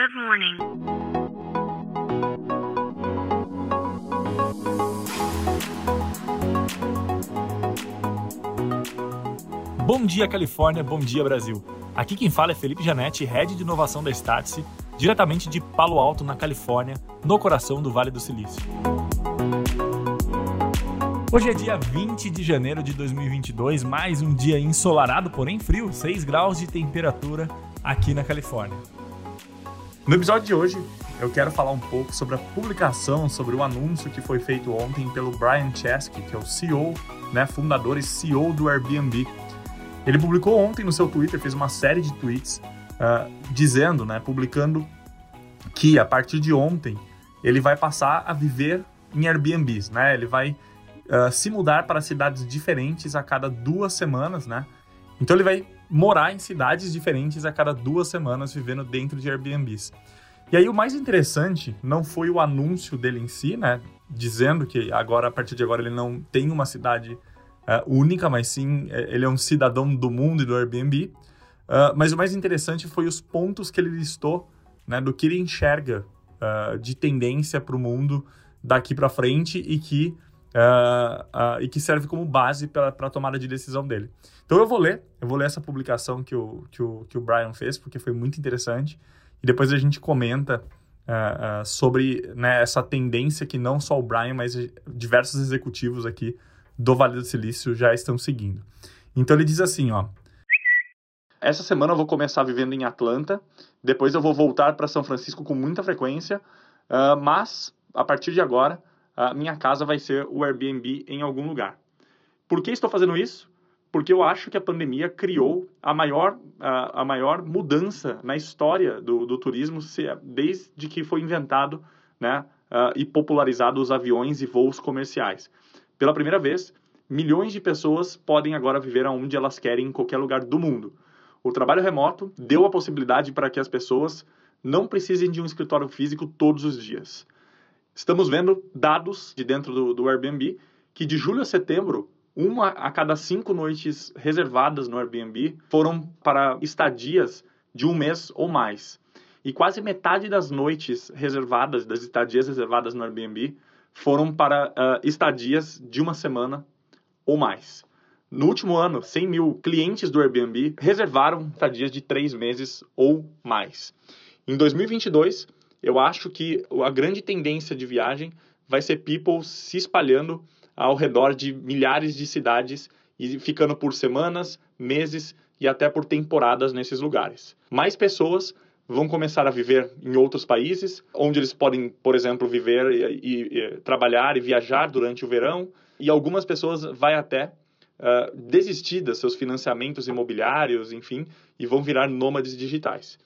Good morning. Bom dia, Califórnia. Bom dia, Brasil. Aqui quem fala é Felipe Janetti, Head de Inovação da Startse, diretamente de Palo Alto, na Califórnia, no coração do Vale do Silício. Hoje é dia 20 de janeiro de 2022, mais um dia ensolarado, porém frio, 6 graus de temperatura aqui na Califórnia. No episódio de hoje, eu quero falar um pouco sobre a publicação, sobre o anúncio que foi feito ontem pelo Brian Chesky, que é o CEO, né, fundador e CEO do Airbnb. Ele publicou ontem no seu Twitter, fez uma série de tweets uh, dizendo, né, publicando que a partir de ontem ele vai passar a viver em Airbnbs, né? Ele vai uh, se mudar para cidades diferentes a cada duas semanas, né? Então ele vai morar em cidades diferentes a cada duas semanas, vivendo dentro de Airbnbs. E aí o mais interessante não foi o anúncio dele em si, né? Dizendo que agora, a partir de agora, ele não tem uma cidade uh, única, mas sim é, ele é um cidadão do mundo e do Airbnb. Uh, mas o mais interessante foi os pontos que ele listou, né? Do que ele enxerga uh, de tendência para o mundo daqui para frente e que Uh, uh, e que serve como base para a tomada de decisão dele. Então eu vou ler, eu vou ler essa publicação que o, que o, que o Brian fez, porque foi muito interessante, e depois a gente comenta uh, sobre né, essa tendência que não só o Brian, mas diversos executivos aqui do Vale do Silício já estão seguindo. Então ele diz assim, ó. Essa semana eu vou começar vivendo em Atlanta, depois eu vou voltar para São Francisco com muita frequência, mas a partir de agora a minha casa vai ser o Airbnb em algum lugar. Por que estou fazendo isso? Porque eu acho que a pandemia criou a maior, a, a maior mudança na história do, do turismo desde que foi inventado né, uh, e popularizado os aviões e voos comerciais. Pela primeira vez, milhões de pessoas podem agora viver aonde elas querem em qualquer lugar do mundo. O trabalho remoto deu a possibilidade para que as pessoas não precisem de um escritório físico todos os dias. Estamos vendo dados de dentro do, do Airbnb que de julho a setembro, uma a cada cinco noites reservadas no Airbnb foram para estadias de um mês ou mais. E quase metade das noites reservadas, das estadias reservadas no Airbnb, foram para uh, estadias de uma semana ou mais. No último ano, 100 mil clientes do Airbnb reservaram estadias de três meses ou mais. Em 2022, eu acho que a grande tendência de viagem vai ser people se espalhando ao redor de milhares de cidades e ficando por semanas, meses e até por temporadas nesses lugares. Mais pessoas vão começar a viver em outros países, onde eles podem, por exemplo, viver e, e, e trabalhar e viajar durante o verão, e algumas pessoas vai até uh, desistir dos seus financiamentos imobiliários, enfim, e vão virar nômades digitais.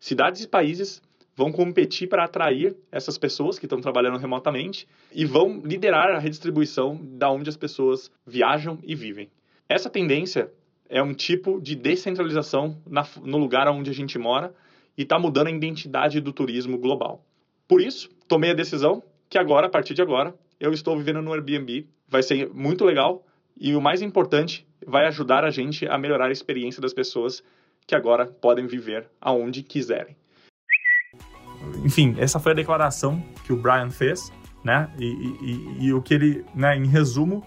Cidades e países vão competir para atrair essas pessoas que estão trabalhando remotamente e vão liderar a redistribuição da onde as pessoas viajam e vivem. Essa tendência é um tipo de descentralização na, no lugar onde a gente mora e está mudando a identidade do turismo global. Por isso, tomei a decisão que agora, a partir de agora, eu estou vivendo no Airbnb. Vai ser muito legal e o mais importante, vai ajudar a gente a melhorar a experiência das pessoas que agora podem viver aonde quiserem enfim, essa foi a declaração que o Brian fez, né? E, e, e, o que ele, né, em resumo,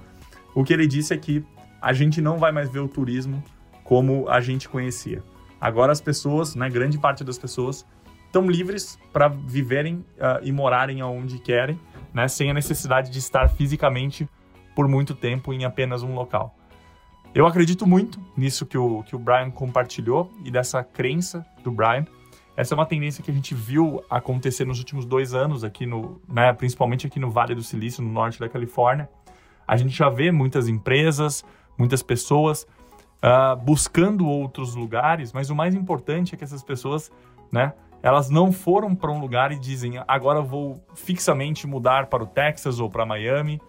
o que ele disse é que a gente não vai mais ver o turismo como a gente conhecia. Agora as pessoas, né, grande parte das pessoas, estão livres para viverem uh, e morarem aonde querem, né, sem a necessidade de estar fisicamente por muito tempo em apenas um local. Eu acredito muito nisso que o, que o Brian compartilhou e dessa crença do Brian. Essa é uma tendência que a gente viu acontecer nos últimos dois anos aqui no, né, principalmente aqui no Vale do Silício, no norte da Califórnia. A gente já vê muitas empresas, muitas pessoas uh, buscando outros lugares, mas o mais importante é que essas pessoas, né, elas não foram para um lugar e dizem agora vou fixamente mudar para o Texas ou para Miami,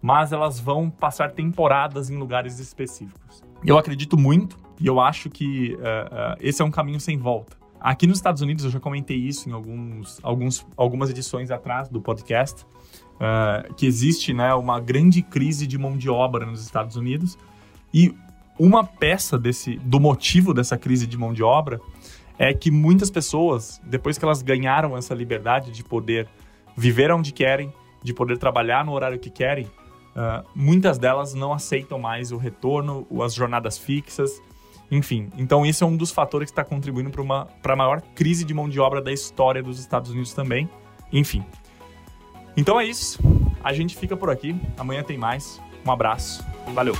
mas elas vão passar temporadas em lugares específicos. Eu acredito muito e eu acho que uh, uh, esse é um caminho sem volta. Aqui nos Estados Unidos, eu já comentei isso em alguns, alguns, algumas edições atrás do podcast, uh, que existe né, uma grande crise de mão de obra nos Estados Unidos. E uma peça desse, do motivo dessa crise de mão de obra é que muitas pessoas, depois que elas ganharam essa liberdade de poder viver onde querem, de poder trabalhar no horário que querem, uh, muitas delas não aceitam mais o retorno, as jornadas fixas, enfim. Então, isso é um dos fatores que está contribuindo para a maior crise de mão de obra da história dos Estados Unidos também. Enfim. Então é isso. A gente fica por aqui. Amanhã tem mais. Um abraço. Valeu.